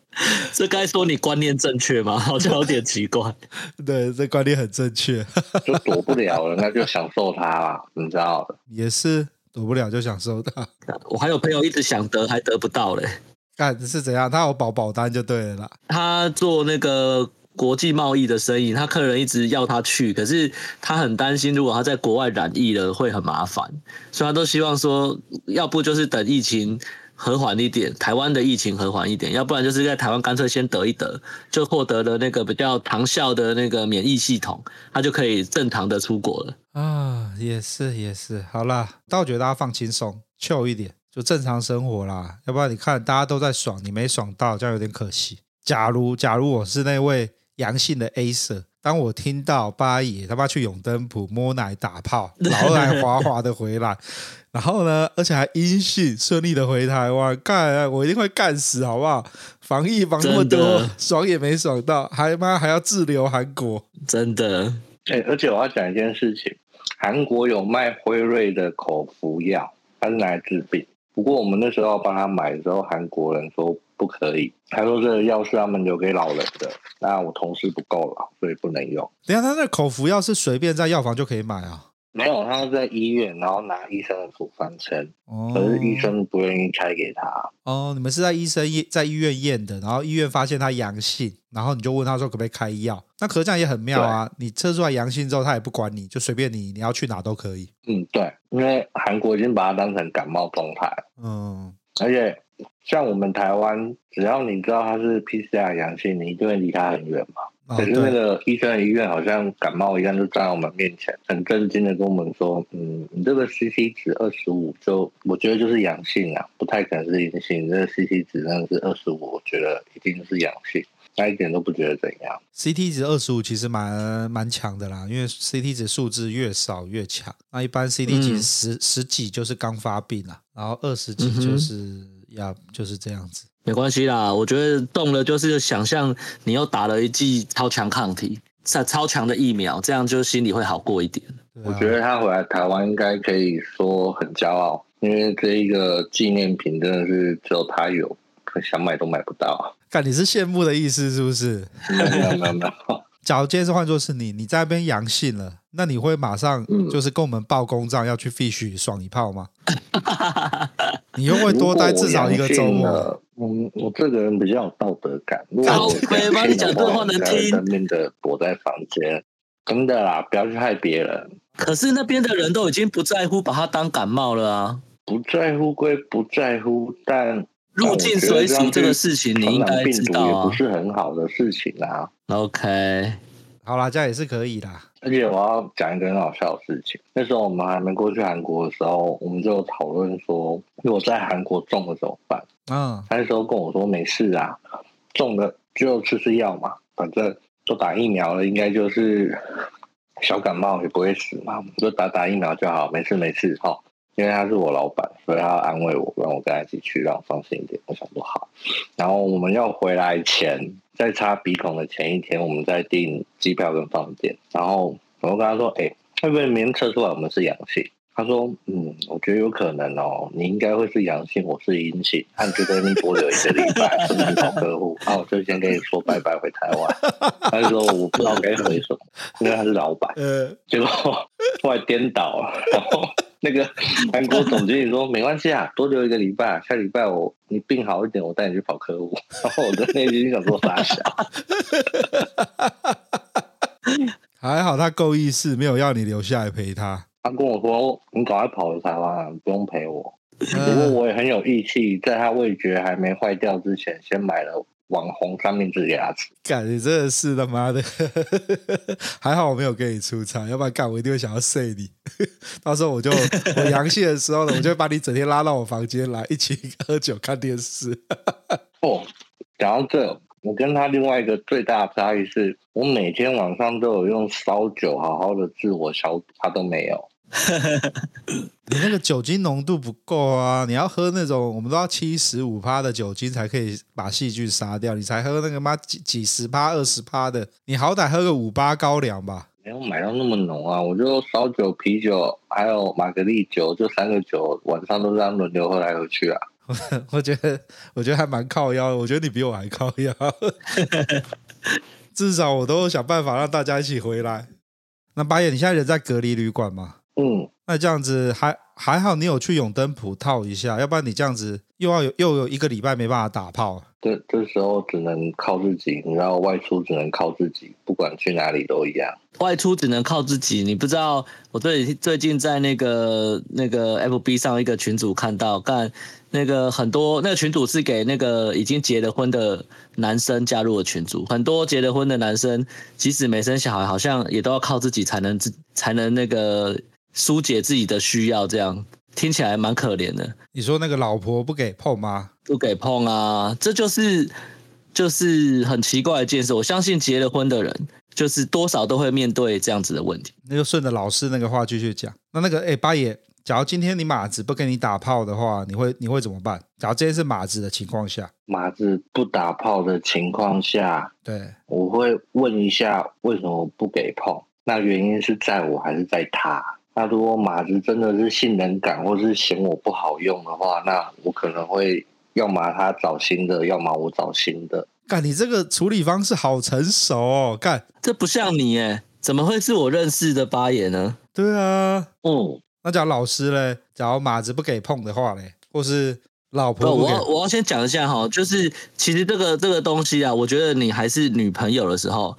这该说你观念正确吗？*laughs* 好像有点奇怪。对，这观念很正确，就躲不了了，那就享受它啦，你知道的。也是。躲不了就想收到。*laughs* 我还有朋友一直想得还得不到嘞。*laughs* 干是怎样？他有保保单就对了啦。他做那个国际贸易的生意，他客人一直要他去，可是他很担心，如果他在国外染疫了会很麻烦，所以他都希望说，要不就是等疫情。和缓一点，台湾的疫情和缓一点，要不然就是在台湾干脆先得一得，就获得了那个比较长效的那个免疫系统，他就可以正常的出国了。啊，也是也是，好啦，但我觉得大家放轻松，chill 一点，就正常生活啦。要不然你看大家都在爽，你没爽到，这样有点可惜。假如假如我是那位阳性的 A 社。当我听到八爷他妈去永登浦摸奶打炮，老二还滑滑的回来，然后呢，而且还阴性顺利的回台湾，干，我一定会干死，好不好？防疫防那么多，爽也没爽到，还妈还要滞留韩国，真的。哎，而且我要讲一件事情，韩国有卖辉瑞的口服药，它是拿来治病。不过我们那时候帮他买的时候，韩国人说。不可以，他说这个药是他们留给老人的。那我同事不够了，所以不能用。等下，他那口服药是随便在药房就可以买啊？没有，他在医院，然后拿医生的处方签，哦，可是医生不愿意开给他。哦，你们是在医生在医院验的，然后医院发现他阳性，然后你就问他说可不可以开药？那可是这样也很妙啊，你测出来阳性之后，他也不管你，就随便你，你要去哪都可以。嗯，对，因为韩国已经把它当成感冒状态。嗯，而且像我们台湾，只要你知道他是 PCR 阳性，你一定会离他很远嘛。可是那个医生的医院好像感冒一样，就站在我们面前，很震惊的跟我们说：“嗯，你这个 CT 值二十五，就我觉得就是阳性啊，不太可能是阴性。你这个 CT 值真的是二十五，我觉得一定是阳性，他一点都不觉得怎样。CT 值二十五其实蛮蛮强的啦，因为 CT 值数字越少越强。那一般 CT 值十、嗯、十几就是刚发病啦，然后二十几就是、嗯、呀，就是这样子。”没关系啦，我觉得动了就是想象你又打了一剂超强抗体、超超强的疫苗，这样就心里会好过一点。我觉得他回来台湾应该可以说很骄傲，因为这一个纪念品真的是只有他有，可想买都买不到。看你是羡慕的意思是不是？没有没有没有。*laughs* 假如今天是换作是你，你在那边阳性了，那你会马上就是跟我们报公账要去 fish 爽一炮吗？*laughs* 你又会多待至少一个周末。嗯，我这个人比较有道德感。好，可以帮你讲这话能听。生命的躲在房间，真的啦，不要去害别人。可是那边的人都已经不在乎，把它当感冒了啊。不在乎归不在乎，但入境随俗这个事情，你应该知道啊。也不是很好的事情啊。OK，好啦，这样也是可以的。而且我要讲一个很好笑的事情。那时候我们还没过去韩国的时候，我们就讨论说，如果在韩国中了怎么办？嗯，他那时候跟我说没事啊，中了就吃吃药嘛，反正都打疫苗了，应该就是小感冒也不会死嘛，就打打疫苗就好，没事没事哈。因为他是我老板，所以他要安慰我，让我跟他一起去，让我放心一点。我想说好，然后我们要回来前，在插鼻孔的前一天，我们在订机票跟饭店，然后我就跟他说，哎，会不会明天测出来我们是阳性？他说：“嗯，我觉得有可能哦，你应该会是阳性，我是阴性，他觉得你多留一个礼拜，顺便找客户，那我就先跟你说拜拜，回台湾。”他就说：“我不知道该回什么，因为他是老板。*laughs* ”呃，结果后来颠倒了，然后那个韩国总经理说：“没关系啊，多留一个礼拜，下礼拜我你病好一点，我带你去跑客户。”然后我在内心想说傻小：*laughs* “还好他够意思，没有要你留下来陪他。”他跟我说：“你赶快跑回台湾，不用陪我。”不过我也很有义气，在他味觉还没坏掉之前，先买了网红三明治给他吃。干，你真的是他妈的！*laughs* 还好我没有跟你出差，要不然干我一定会想要睡你。*laughs* 到时候我就 *laughs* 我阳性的时候呢，我就会把你整天拉到我房间来，一起喝酒看电视。哦，讲到这，我跟他另外一个最大的差异是，我每天晚上都有用烧酒好好的自我消毒，他都没有。*laughs* 你那个酒精浓度不够啊！你要喝那种我们都要七十五趴的酒精才可以把细菌杀掉，你才喝那个妈几几十趴、二十趴的，你好歹喝个五八高粱吧。没有买到那么浓啊！我就烧酒、啤酒还有玛格丽酒，就三个酒，晚上都这样轮流喝来喝去啊。*laughs* 我觉得我觉得还蛮靠腰，我觉得你比我还靠腰，*laughs* 至少我都想办法让大家一起回来。那八爷，你现在人在隔离旅馆吗？嗯，那这样子还还好，你有去永登浦套一下，要不然你这样子又要有又有一个礼拜没办法打炮。这，这时候只能靠自己，你要外出只能靠自己，不管去哪里都一样。外出只能靠自己，你不知道我最最近在那个那个 FB 上一个群组看到，干那个很多那个群组是给那个已经结了婚的男生加入的群组，很多结了婚的男生即使没生小孩，好像也都要靠自己才能自才能那个疏解自己的需要，这样听起来蛮可怜的。你说那个老婆不给碰吗？不给碰啊，这就是就是很奇怪的一件事。我相信结了婚的人，就是多少都会面对这样子的问题。那就顺着老师那个话继续讲。那那个，哎，八爷，假如今天你马子不跟你打炮的话，你会你会怎么办？假如今天是马子的情况下，马子不打炮的情况下，对，我会问一下为什么不给碰？那原因是在我还是在他？那如果马子真的是性能感，或是嫌我不好用的话，那我可能会。要么他找新的，要么我找新的。干，你这个处理方式好成熟哦！干，这不像你耶，怎么会是我认识的八爷呢？对啊，嗯，那假如老师嘞，假如马子不给碰的话嘞，或是老婆不给，我要我要先讲一下哈，就是其实这个这个东西啊，我觉得你还是女朋友的时候，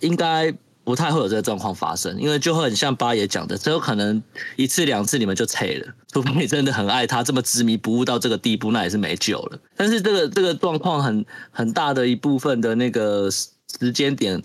应该不太会有这个状况发生，因为就会很像八爷讲的，只有可能一次两次你们就拆了，除非你真的很爱他，这么执迷不悟到这个地步，那也是没救了。但是这个这个状况很很大的一部分的那个时间点。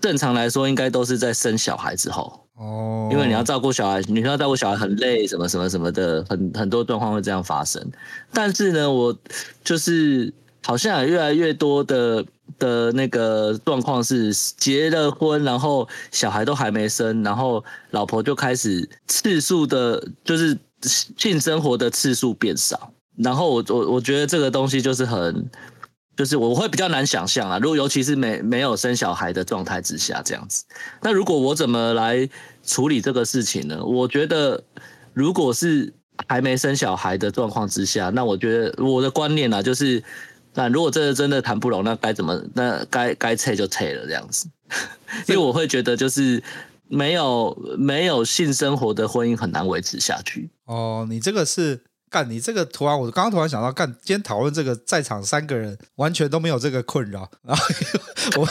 正常来说，应该都是在生小孩之后哦，因为你要照顾小孩，女生要照顾小孩很累，什么什么什么的，很很多状况会这样发生。但是呢，我就是好像有越来越多的的那个状况是结了婚，然后小孩都还没生，然后老婆就开始次数的，就是性生活的次数变少。然后我我我觉得这个东西就是很。就是我会比较难想象啊，如果尤其是没没有生小孩的状态之下这样子，那如果我怎么来处理这个事情呢？我觉得，如果是还没生小孩的状况之下，那我觉得我的观念啊，就是，那如果真的真的谈不拢，那该怎么？那该该撤就撤了这样子，*laughs* 因为我会觉得就是没有没有性生活的婚姻很难维持下去。哦，你这个是。干你这个突然，我刚刚突然想到，干今天讨论这个，在场三个人完全都没有这个困扰。*laughs* 然后我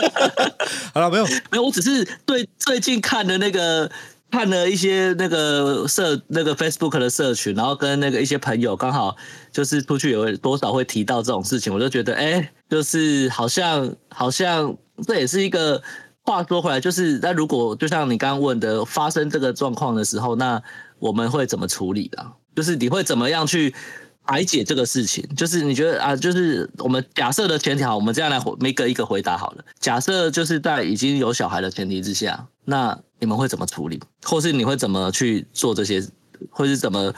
*laughs* 好了，没有没有，我只是对最近看的那个看了一些那个社那个 Facebook 的社群，然后跟那个一些朋友刚好就是出去有多少会提到这种事情，我就觉得哎、就是好像好像这也是一个话说回来，就是那如果就像你刚刚问的，发生这个状况的时候，那我们会怎么处理的？就是你会怎么样去排解这个事情？就是你觉得啊，就是我们假设的前提好，我们这样来回每个一个回答好了。假设就是在已经有小孩的前提之下，那你们会怎么处理？或是你会怎么去做这些？或是怎么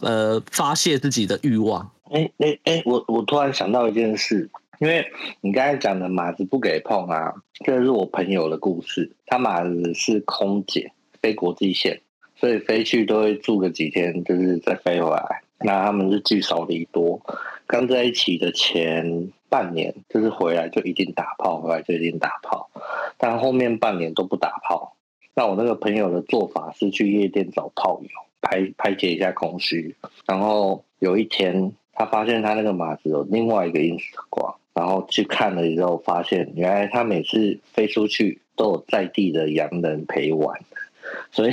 呃发泄自己的欲望？哎哎哎，我我突然想到一件事，因为你刚才讲的马子不给碰啊，这是我朋友的故事。他马子是空姐，飞国际线。所以飞去都会住个几天，就是再飞回来。那他们是聚少离多，刚在一起的前半年，就是回来就一定打炮，回来就一定打炮。但后面半年都不打炮。那我那个朋友的做法是去夜店找炮友，排排解一下空虚。然后有一天，他发现他那个马子有另外一个 Instagram，然后去看了之后，发现原来他每次飞出去都有在地的洋人陪玩，所以。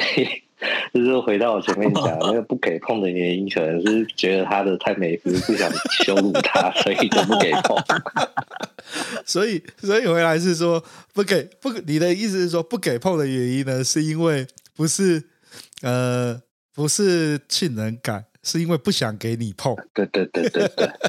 *laughs* 就是回到我前面讲，那个不给碰的原因，可能是觉得他的太美，不是不想羞辱他，所以就不给碰。*laughs* 所以，所以回来是说不给不，你的意思是说不给碰的原因呢，是因为不是呃不是性能感，是因为不想给你碰。对对对对对。*laughs*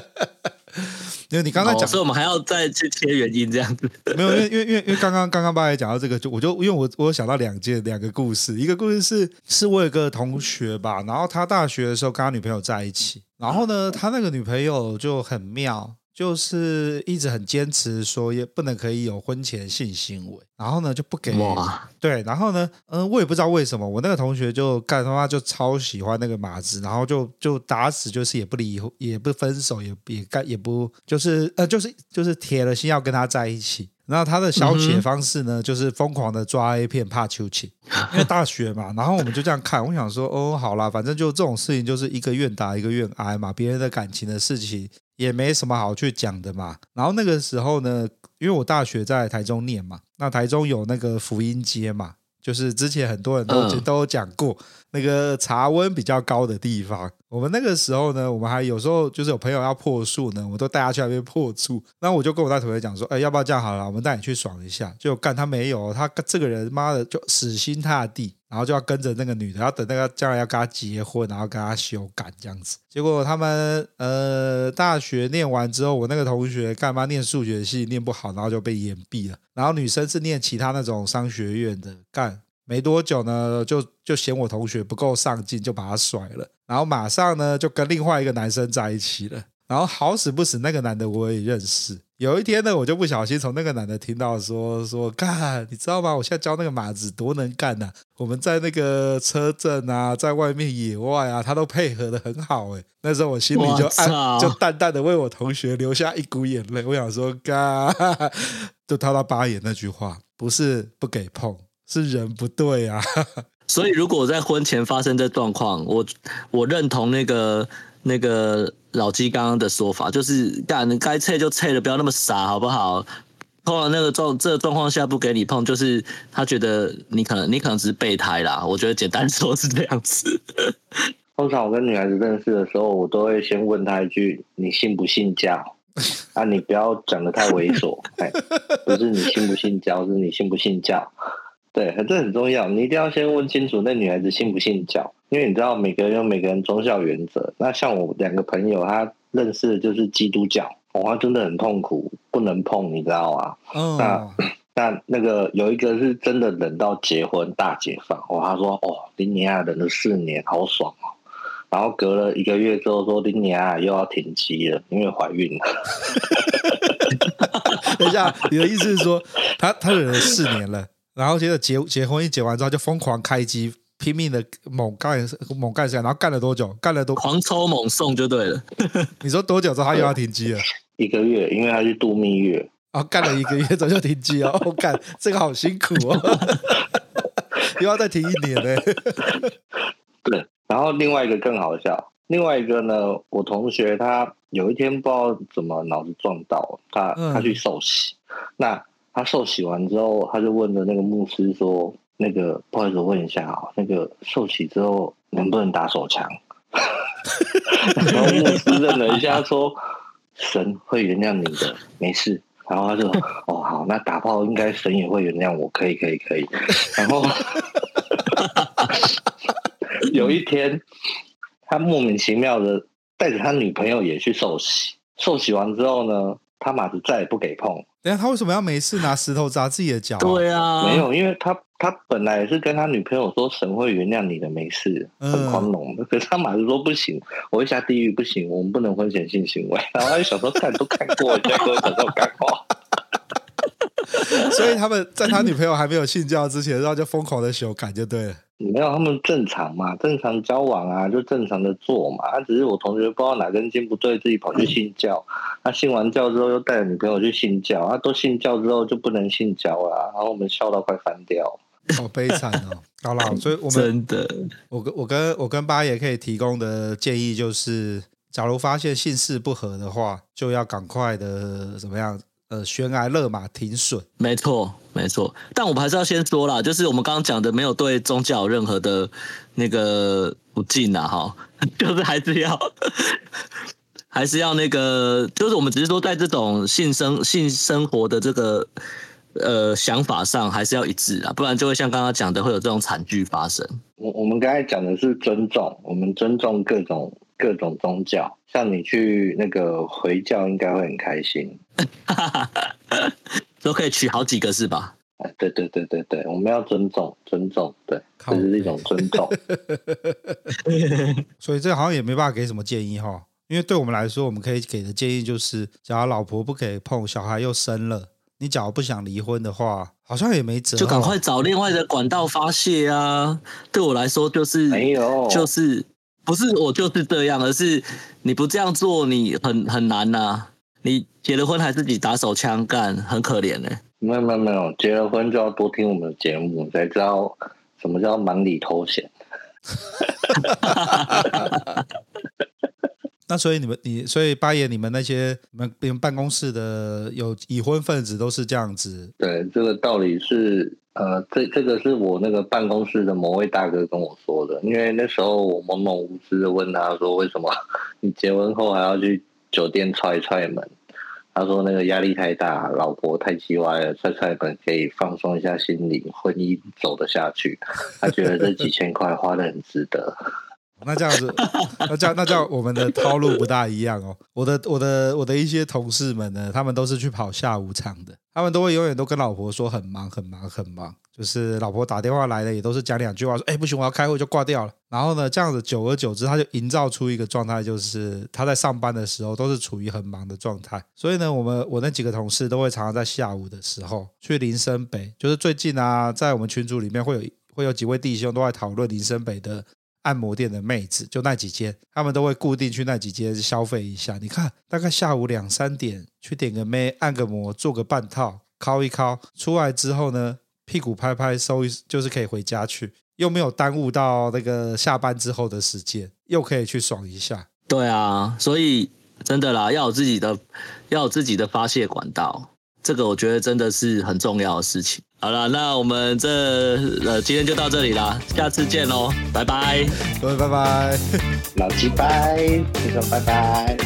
因为你刚才讲，所以我们还要再去切原因这样子。*laughs* 没有，因为因为因为因为刚刚刚刚八爷讲到这个，就我就因为我我有想到两件两个故事，一个故事是是我有个同学吧，然后他大学的时候跟他女朋友在一起，然后呢，他那个女朋友就很妙。就是一直很坚持说也不能可以有婚前性行为，然后呢就不给。哇对，然后呢，嗯、呃，我也不知道为什么，我那个同学就干他妈就超喜欢那个马子，然后就就打死就是也不离，也不分手，也也干也不就是呃就是就是铁了心要跟他在一起。然后他的消遣方式呢，嗯、就是疯狂的抓 A 片怕秋千，因为大学嘛，然后我们就这样看，我想说哦，好啦，反正就这种事情就是一个愿打一个愿挨嘛，别人的感情的事情。也没什么好去讲的嘛。然后那个时候呢，因为我大学在台中念嘛，那台中有那个福音街嘛，就是之前很多人都都有讲过那个茶温比较高的地方。我们那个时候呢，我们还有时候就是有朋友要破树呢，我都带他去那边破树。那我就跟我那同学讲说，哎，要不要这样好了，我们带你去爽一下。就干他没有，他这个人妈的就死心塌地。然后就要跟着那个女的，要等那个将来要跟她结婚，然后跟她修改这样子。结果他们呃大学念完之后，我那个同学干嘛念数学系念不好，然后就被延毕了。然后女生是念其他那种商学院的，干没多久呢，就就嫌我同学不够上进，就把他甩了。然后马上呢就跟另外一个男生在一起了。然后好死不死，那个男的我也认识。有一天呢，我就不小心从那个男的听到说说，干，你知道吗？我现在教那个马子多能干呐、啊！我们在那个车震啊，在外面野外啊，他都配合的很好诶。那时候我心里就暗操就淡淡的为我同学流下一股眼泪。我想说，干，就他到八爷那句话，不是不给碰，是人不对啊。*laughs* 所以如果在婚前发生这状况，我我认同那个那个老鸡刚刚的说法，就是干该撤就撤了，不要那么傻，好不好？碰到那个状这个状况下不给你碰，就是他觉得你可能你可能只是备胎啦。*laughs* 我觉得简单说是这样子。通常我跟女孩子认识的时候，我都会先问她一句：“你信不信教？” *laughs* 啊，你不要讲得太猥琐。不是你信不信教，是你信不信教。对，这很重要，你一定要先问清楚那女孩子信不信教，因为你知道每个人有每个人宗教原则。那像我两个朋友，他认识的就是基督教。哦，他真的很痛苦，不能碰，你知道吗？嗯、oh.，那那那个有一个是真的忍到结婚大解放，哦，他说哦，林尼亚忍了四年，好爽哦。然后隔了一个月之后说林尼亚又要停机了，因为怀孕了。*laughs* 等一下，你的意思是说他他忍了四年了，然后接着结结婚一结完之后就疯狂开机。拼命的猛干猛干下，然后干了多久？干了多狂抽猛送就对了。*laughs* 你说多久之后他又要停机了？一个月，因为他去度蜜月。然后干了一个月之后就停机哦，我干这个好辛苦哦，*laughs* 又要再停一年呢。*laughs* 对，然后另外一个更好笑，另外一个呢，我同学他有一天不知道怎么脑子撞到，他他去受洗，嗯、那他受洗完之后，他就问了那个牧师说。那个不好意思，我问一下啊，那个受洗之后能不能打手枪？*laughs* 然后牧师认了一下，说神会原谅你的，没事。然后他就哦好，那打炮应该神也会原谅我，可以可以可以。然后 *laughs* 有一天，他莫名其妙的带着他女朋友也去受洗，受洗完之后呢，他马子再也不给碰。等下他为什么要没事拿石头砸自己的脚？对啊，没有，因为他。他本来是跟他女朋友说神会原谅你的，没事，很宽容的。可是他马上说不行，我会下地狱，不行，我们不能婚前性行为。*laughs* 然后他就想说看都看过，你再跟我讲这种干话。*laughs* 所以他们在他女朋友还没有信教之前，然后就疯狂的修改就对了。没有，他们正常嘛，正常交往啊，就正常的做嘛。他只是我同学不知道哪根筋不对，自己跑去信教。他信完教之后，又带着女朋友去信教。他都信教之后就不能信教了，然后我们笑到快翻掉。好悲惨哦！*laughs* 好啦，所以我们真的，我跟我跟我跟八爷可以提供的建议就是，假如发现性事不合的话，就要赶快的怎么样？呃，悬崖勒马停损。没错，没错。但我们还是要先说啦，就是我们刚刚讲的，没有对宗教有任何的那个不敬啊，哈，*laughs* 就是还是要还是要那个，就是我们只是说在这种性生性生活的这个。呃，想法上还是要一致啊，不然就会像刚刚讲的，会有这种惨剧发生。我我们刚才讲的是尊重，我们尊重各种各种宗教。像你去那个回教，应该会很开心，*laughs* 都可以娶好几个是吧？啊，对对对对对，我们要尊重尊重，对，这是一种尊重。*laughs* 所以这好像也没办法给什么建议哈，因为对我们来说，我们可以给的建议就是，假如老婆不可以碰，小孩又生了。你假如不想离婚的话，好像也没辙，就赶快找另外的管道发泄啊！对我来说，就是没有，就是不是我就是这样，而是你不这样做，你很很难呐、啊。你结了婚还自己打手枪干，很可怜呢、欸。没有没有没有，结了婚就要多听我们的节目，才知道什么叫忙里偷闲。*laughs* 那所以你们你所以八爷你们那些你们你们办公室的有已婚分子都是这样子？对，这个道理是呃，这这个是我那个办公室的某位大哥跟我说的，因为那时候我懵懵无知的问他说，为什么你结婚后还要去酒店踹踹门？他说那个压力太大，老婆太叽歪了，踹踹门可以放松一下心灵，婚姻走得下去。他觉得这几千块花得很值得。那这样子，那这样那这样，我们的套路不大一样哦。我的我的我的一些同事们呢，他们都是去跑下午场的，他们都会永远都跟老婆说很忙很忙很忙，就是老婆打电话来了，也都是讲两句话说，哎不行，我要开会就挂掉了。然后呢，这样子久而久之，他就营造出一个状态，就是他在上班的时候都是处于很忙的状态。所以呢，我们我那几个同事都会常常在下午的时候去林森北，就是最近啊，在我们群组里面会有会有几位弟兄都在讨论林森北的。按摩店的妹子就那几间，他们都会固定去那几间消费一下。你看，大概下午两三点去点个妹，按个摩，做个半套，敲一敲，出来之后呢，屁股拍拍收一，就是可以回家去，又没有耽误到那个下班之后的时间，又可以去爽一下。对啊，所以真的啦，要有自己的，要有自己的发泄管道，这个我觉得真的是很重要的事情。好了，那我们这呃今天就到这里啦，下次见喽，拜拜，各位拜拜，老鸡拜，听众拜拜。